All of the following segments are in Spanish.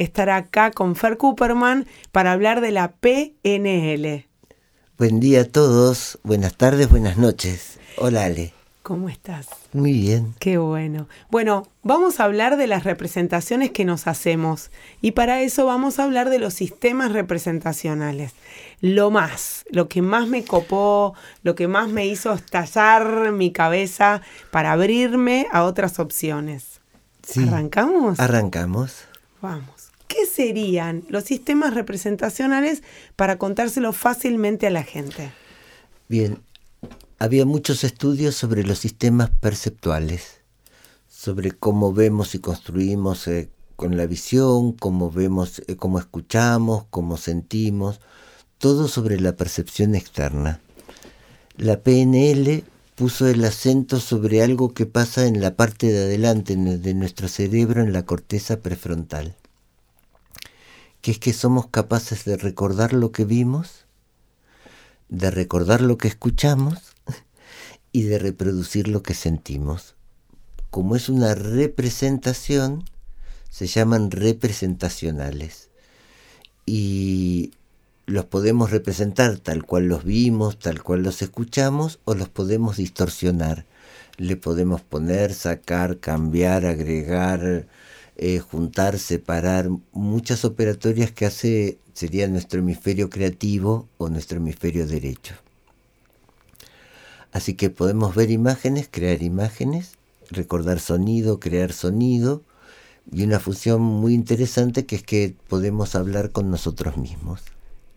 estar acá con Fer Cooperman para hablar de la PNL. Buen día a todos, buenas tardes, buenas noches. Hola Ale. ¿Cómo estás? Muy bien. Qué bueno. Bueno, vamos a hablar de las representaciones que nos hacemos y para eso vamos a hablar de los sistemas representacionales. Lo más, lo que más me copó, lo que más me hizo estallar mi cabeza para abrirme a otras opciones. ¿Arrancamos? Arrancamos. Vamos. ¿Qué serían los sistemas representacionales para contárselo fácilmente a la gente? Bien, había muchos estudios sobre los sistemas perceptuales, sobre cómo vemos y construimos eh, con la visión, cómo vemos, eh, cómo escuchamos, cómo sentimos, todo sobre la percepción externa. La PNL puso el acento sobre algo que pasa en la parte de adelante de nuestro cerebro, en la corteza prefrontal que es que somos capaces de recordar lo que vimos, de recordar lo que escuchamos y de reproducir lo que sentimos. Como es una representación, se llaman representacionales. Y los podemos representar tal cual los vimos, tal cual los escuchamos, o los podemos distorsionar. Le podemos poner, sacar, cambiar, agregar, eh, juntar, separar, muchas operatorias que hace sería nuestro hemisferio creativo o nuestro hemisferio derecho. Así que podemos ver imágenes, crear imágenes, recordar sonido, crear sonido, y una función muy interesante que es que podemos hablar con nosotros mismos.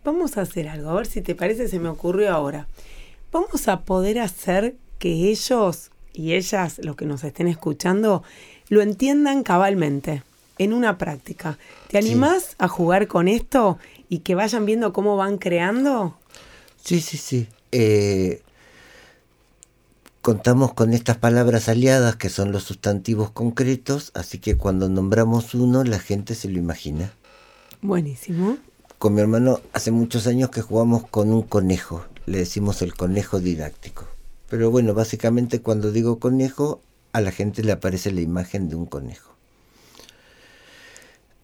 Vamos a hacer algo, a ver si te parece, se me ocurrió ahora. Vamos a poder hacer que ellos y ellas, los que nos estén escuchando, lo entiendan cabalmente en una práctica. ¿Te animás a jugar con esto y que vayan viendo cómo van creando? Sí, sí, sí. Eh, contamos con estas palabras aliadas que son los sustantivos concretos, así que cuando nombramos uno la gente se lo imagina. Buenísimo. Con mi hermano hace muchos años que jugamos con un conejo, le decimos el conejo didáctico. Pero bueno, básicamente cuando digo conejo a la gente le aparece la imagen de un conejo.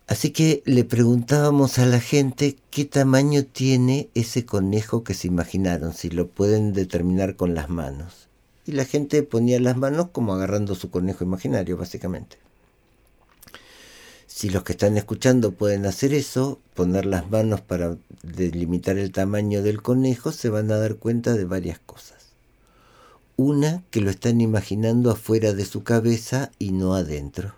Así que le preguntábamos a la gente qué tamaño tiene ese conejo que se imaginaron, si lo pueden determinar con las manos. Y la gente ponía las manos como agarrando su conejo imaginario, básicamente. Si los que están escuchando pueden hacer eso, poner las manos para delimitar el tamaño del conejo, se van a dar cuenta de varias cosas. Una, que lo están imaginando afuera de su cabeza y no adentro.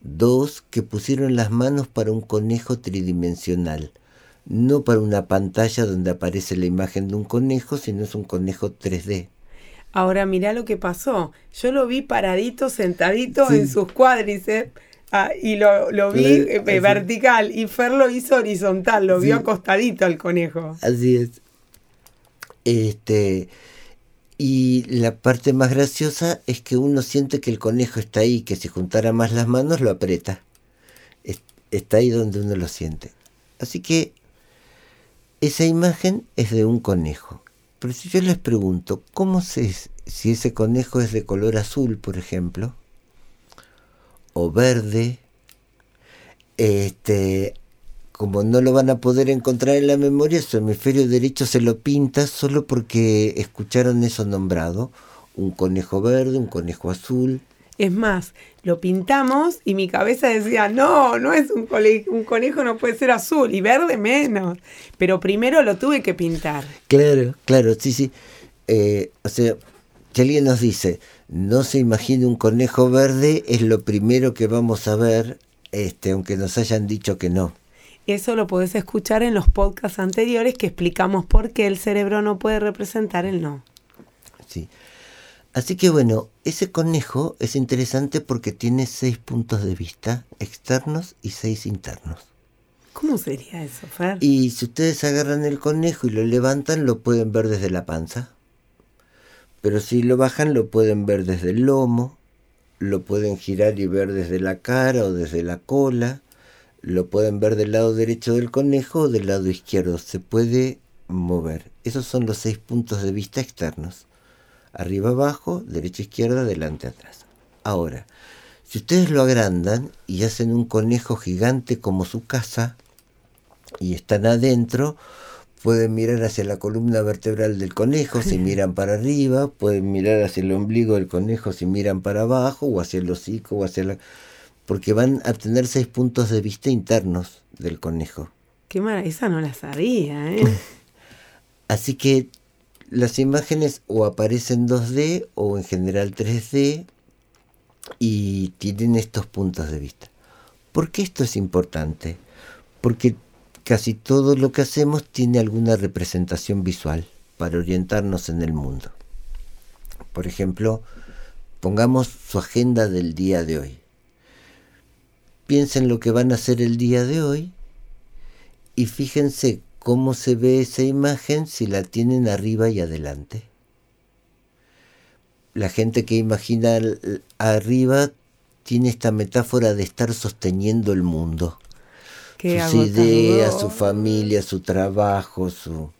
Dos, que pusieron las manos para un conejo tridimensional, no para una pantalla donde aparece la imagen de un conejo, sino es un conejo 3D. Ahora mira lo que pasó. Yo lo vi paradito, sentadito en sus cuádriceps. Ah, y lo, vi eh, vertical y Fer lo hizo horizontal, lo vio acostadito al conejo. Así es. Este, y la parte más graciosa es que uno siente que el conejo está ahí, que si juntara más las manos lo aprieta. Está ahí donde uno lo siente. Así que esa imagen es de un conejo. Pero si yo les pregunto, ¿cómo sé si ese conejo es de color azul, por ejemplo? O verde. Este, como no lo van a poder encontrar en la memoria, su hemisferio derecho se lo pinta solo porque escucharon eso nombrado. Un conejo verde, un conejo azul. Es más, lo pintamos y mi cabeza decía, no, no es un, un conejo, no puede ser azul y verde menos. Pero primero lo tuve que pintar. Claro, claro, sí, sí. Eh, o sea, si alguien nos dice, no se imagine un conejo verde, es lo primero que vamos a ver, este, aunque nos hayan dicho que no. Eso lo podés escuchar en los podcasts anteriores que explicamos por qué el cerebro no puede representar el no. Sí. Así que bueno, ese conejo es interesante porque tiene seis puntos de vista externos y seis internos. ¿Cómo sería eso, Fer? Y si ustedes agarran el conejo y lo levantan, lo pueden ver desde la panza. Pero si lo bajan, lo pueden ver desde el lomo, lo pueden girar y ver desde la cara o desde la cola, lo pueden ver del lado derecho del conejo o del lado izquierdo. Se puede mover. Esos son los seis puntos de vista externos. Arriba, abajo, derecha, izquierda, delante, atrás. Ahora, si ustedes lo agrandan y hacen un conejo gigante como su casa y están adentro, pueden mirar hacia la columna vertebral del conejo si miran para arriba, pueden mirar hacia el ombligo del conejo si miran para abajo, o hacia el hocico, o hacia la... porque van a tener seis puntos de vista internos del conejo. Qué maravilla, esa no la sabía, ¿eh? Así que las imágenes o aparecen 2D o en general 3D y tienen estos puntos de vista. ¿Por qué esto es importante? Porque casi todo lo que hacemos tiene alguna representación visual para orientarnos en el mundo. Por ejemplo, pongamos su agenda del día de hoy. Piensen lo que van a hacer el día de hoy y fíjense cómo se ve esa imagen si la tienen arriba y adelante la gente que imagina arriba tiene esta metáfora de estar sosteniendo el mundo. sus ideas, su familia, su trabajo, su...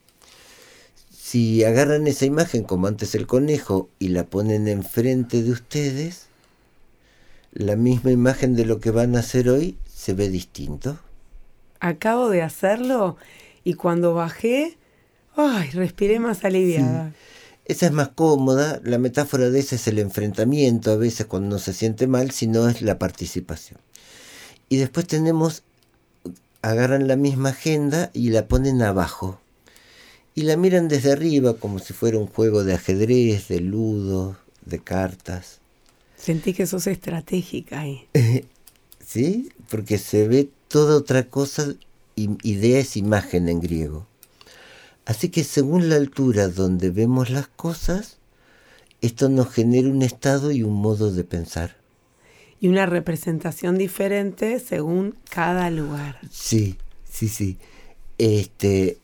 Si agarran esa imagen como antes el conejo y la ponen enfrente de ustedes, la misma imagen de lo que van a hacer hoy se ve distinto. Acabo de hacerlo y cuando bajé, ay, respiré más aliviada. Esa es más cómoda, la metáfora de esa es el enfrentamiento, a veces cuando no se siente mal, sino es la participación. Y después tenemos, agarran la misma agenda y la ponen abajo. Y la miran desde arriba como si fuera un juego de ajedrez, de ludo, de cartas. Sentí que sos estratégica ahí. sí, porque se ve toda otra cosa, idea es imagen en griego. Así que según la altura donde vemos las cosas, esto nos genera un estado y un modo de pensar. Y una representación diferente según cada lugar. Sí, sí, sí. Este,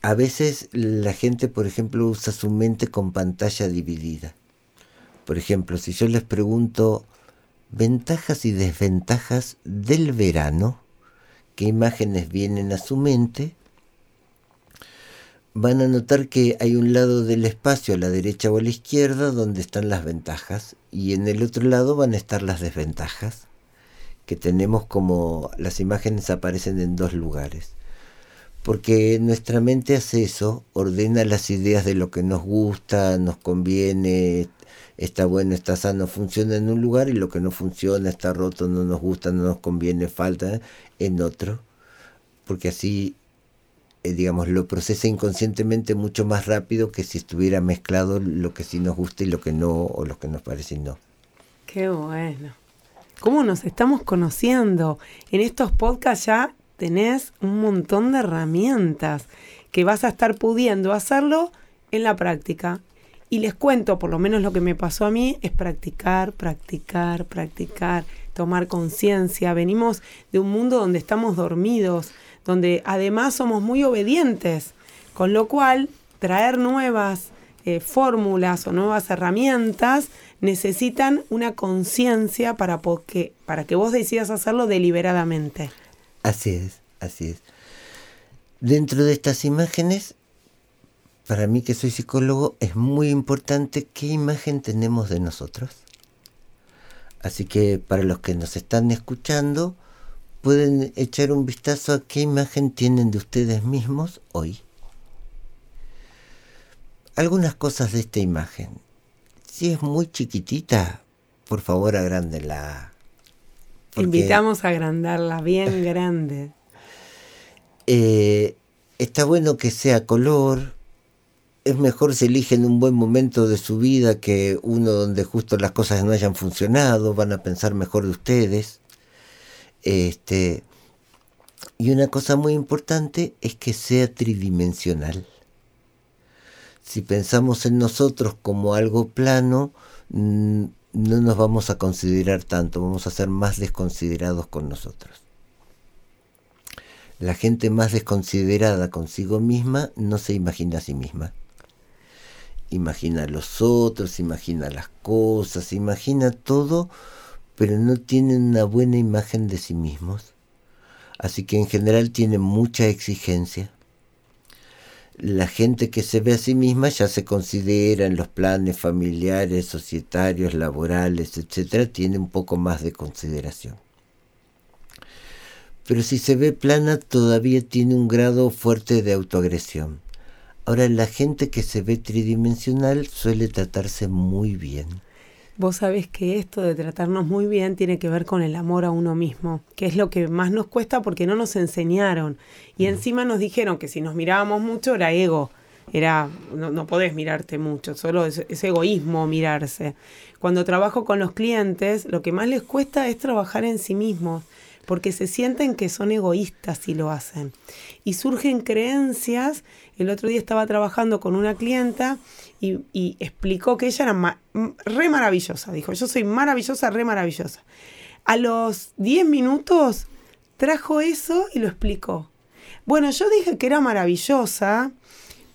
a veces la gente, por ejemplo, usa su mente con pantalla dividida. Por ejemplo, si yo les pregunto ventajas y desventajas del verano, qué imágenes vienen a su mente, van a notar que hay un lado del espacio a la derecha o a la izquierda donde están las ventajas y en el otro lado van a estar las desventajas que tenemos como las imágenes aparecen en dos lugares. Porque nuestra mente hace eso, ordena las ideas de lo que nos gusta, nos conviene, está bueno, está sano, funciona en un lugar y lo que no funciona, está roto, no nos gusta, no nos conviene, falta en otro. Porque así eh, digamos, lo procesa inconscientemente mucho más rápido que si estuviera mezclado lo que sí nos gusta y lo que no, o lo que nos parece no. Qué bueno. ¿Cómo nos estamos conociendo? En estos podcasts ya tenés un montón de herramientas que vas a estar pudiendo hacerlo en la práctica. Y les cuento, por lo menos lo que me pasó a mí, es practicar, practicar, practicar, tomar conciencia. Venimos de un mundo donde estamos dormidos, donde además somos muy obedientes, con lo cual traer nuevas eh, fórmulas o nuevas herramientas necesitan una conciencia para, para que vos decidas hacerlo deliberadamente. Así es, así es. Dentro de estas imágenes, para mí que soy psicólogo, es muy importante qué imagen tenemos de nosotros. Así que para los que nos están escuchando, pueden echar un vistazo a qué imagen tienen de ustedes mismos hoy. Algunas cosas de esta imagen. Si es muy chiquitita, por favor agrándenla. Invitamos a agrandarla bien grande. Eh, está bueno que sea color. Es mejor si eligen un buen momento de su vida que uno donde justo las cosas no hayan funcionado. Van a pensar mejor de ustedes. Este, y una cosa muy importante es que sea tridimensional. Si pensamos en nosotros como algo plano, no nos vamos a considerar tanto, vamos a ser más desconsiderados con nosotros. La gente más desconsiderada consigo misma no se imagina a sí misma. Imagina a los otros, imagina las cosas, imagina todo, pero no tiene una buena imagen de sí mismos. Así que en general tiene mucha exigencia. La gente que se ve a sí misma ya se considera en los planes familiares, societarios, laborales, etcétera, tiene un poco más de consideración pero si se ve plana todavía tiene un grado fuerte de autoagresión. Ahora, la gente que se ve tridimensional suele tratarse muy bien. Vos sabés que esto de tratarnos muy bien tiene que ver con el amor a uno mismo, que es lo que más nos cuesta porque no nos enseñaron. Y mm. encima nos dijeron que si nos mirábamos mucho era ego, era no, no podés mirarte mucho, solo es, es, egoísmo mirarse. Cuando trabajo con los clientes, lo que más les cuesta es trabajar en sí mismos porque se sienten que son egoístas si lo hacen. Y surgen creencias. El otro día estaba trabajando con una clienta y, explicó que ella era re maravillosa. Dijo, yo soy maravillosa, re maravillosa. A los 10 minutos trajo eso y lo explicó. Bueno, yo dije que era maravillosa,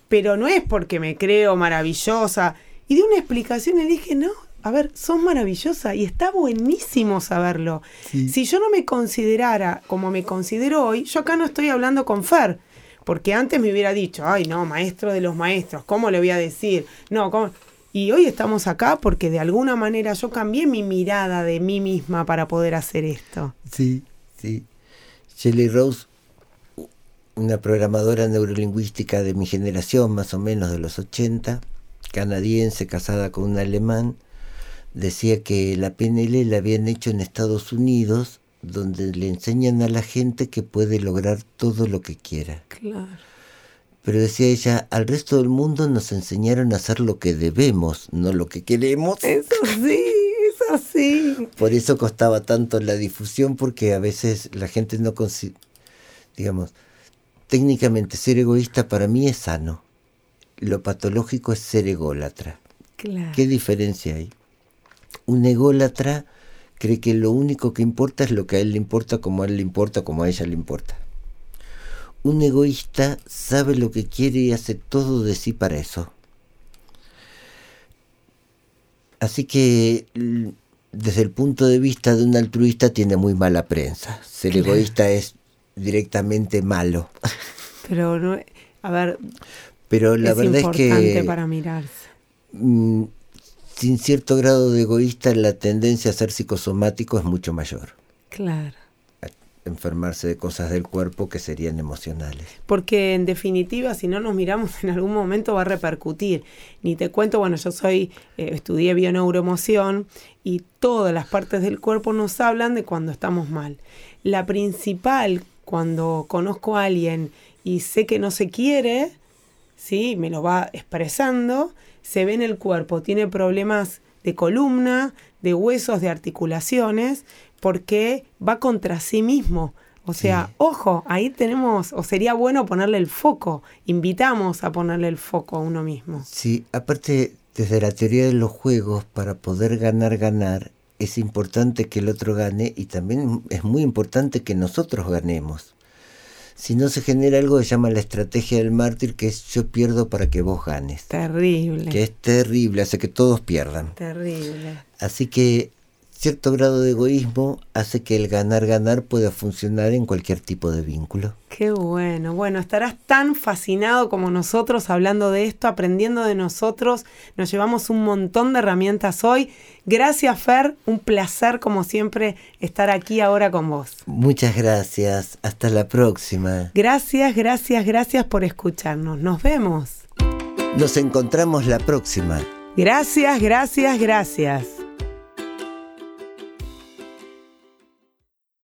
pero no es porque me creo maravillosa. Y di una explicación y dije, no, a ver, sos maravillosa y está buenísimo saberlo. Si yo no me considerara como me considero hoy, yo acá no estoy hablando con Fer, porque antes me hubiera dicho, ay no, maestro de los maestros, ¿cómo le voy a decir? No, ¿cómo? Y hoy estamos acá porque de alguna manera yo cambié mi mirada de mí misma para poder hacer esto. Sí, sí. Shelley Rose, una programadora neurolingüística de mi generación, más o menos de los 80, canadiense, casada con un alemán, decía que la PNL la habían hecho en Estados Unidos, donde le enseñan a la gente que puede lograr todo lo que quiera. Claro. Pero decía ella, al resto del mundo nos enseñaron a hacer lo que debemos, no lo que queremos. Eso sí, eso sí. Por eso costaba tanto la difusión, porque a veces la gente no consigue, digamos, técnicamente ser egoísta para mí es sano. Lo patológico es ser ególatra. Claro. ¿Qué diferencia hay? Un ególatra cree que lo único que importa es lo que a él le importa, como a él le importa, como a ella le importa. Un egoísta sabe lo que quiere y hace todo de sí para eso. Así que desde el punto de vista de un altruista tiene muy mala prensa. Ser egoísta es directamente malo. Pero no, a ver, pero la verdad es que para mirarse. Sin cierto grado de egoísta, la tendencia a ser psicosomático es mucho mayor. Claro. enfermarse de cosas del cuerpo que serían emocionales. Porque en definitiva, si no nos miramos en algún momento va a repercutir. Ni te cuento, bueno, yo soy, eh, estudié bioneuroemoción y todas las partes del cuerpo nos hablan de cuando estamos mal. La principal, cuando conozco a alguien y sé que no se quiere, ¿sí? me lo va expresando, se ve en el cuerpo, tiene problemas de columna, de huesos, de articulaciones, porque va contra sí mismo. O sea, ojo, ahí tenemos, o sería bueno ponerle el foco, invitamos a ponerle el foco a uno mismo. Sí, aparte, desde la teoría de los juegos, para poder ganar, ganar, es importante que el otro gane y también es muy importante que nosotros ganemos si no se genera algo que se llama la estrategia del mártir, que es yo pierdo para que vos ganes. Terrible. Que es terrible, hace que todos pierdan. Terrible. Así que cierto grado de egoísmo hace que el ganar-ganar pueda funcionar en cualquier tipo de vínculo. Qué bueno. Bueno, estarás tan fascinado como nosotros hablando de esto, aprendiendo de nosotros. Nos llevamos un montón de herramientas hoy. Gracias, Fer. Un placer, como siempre, estar aquí ahora con vos. Muchas gracias. Hasta la próxima. Gracias, gracias, gracias por escucharnos. Nos vemos. Nos encontramos la próxima. Gracias, gracias, gracias.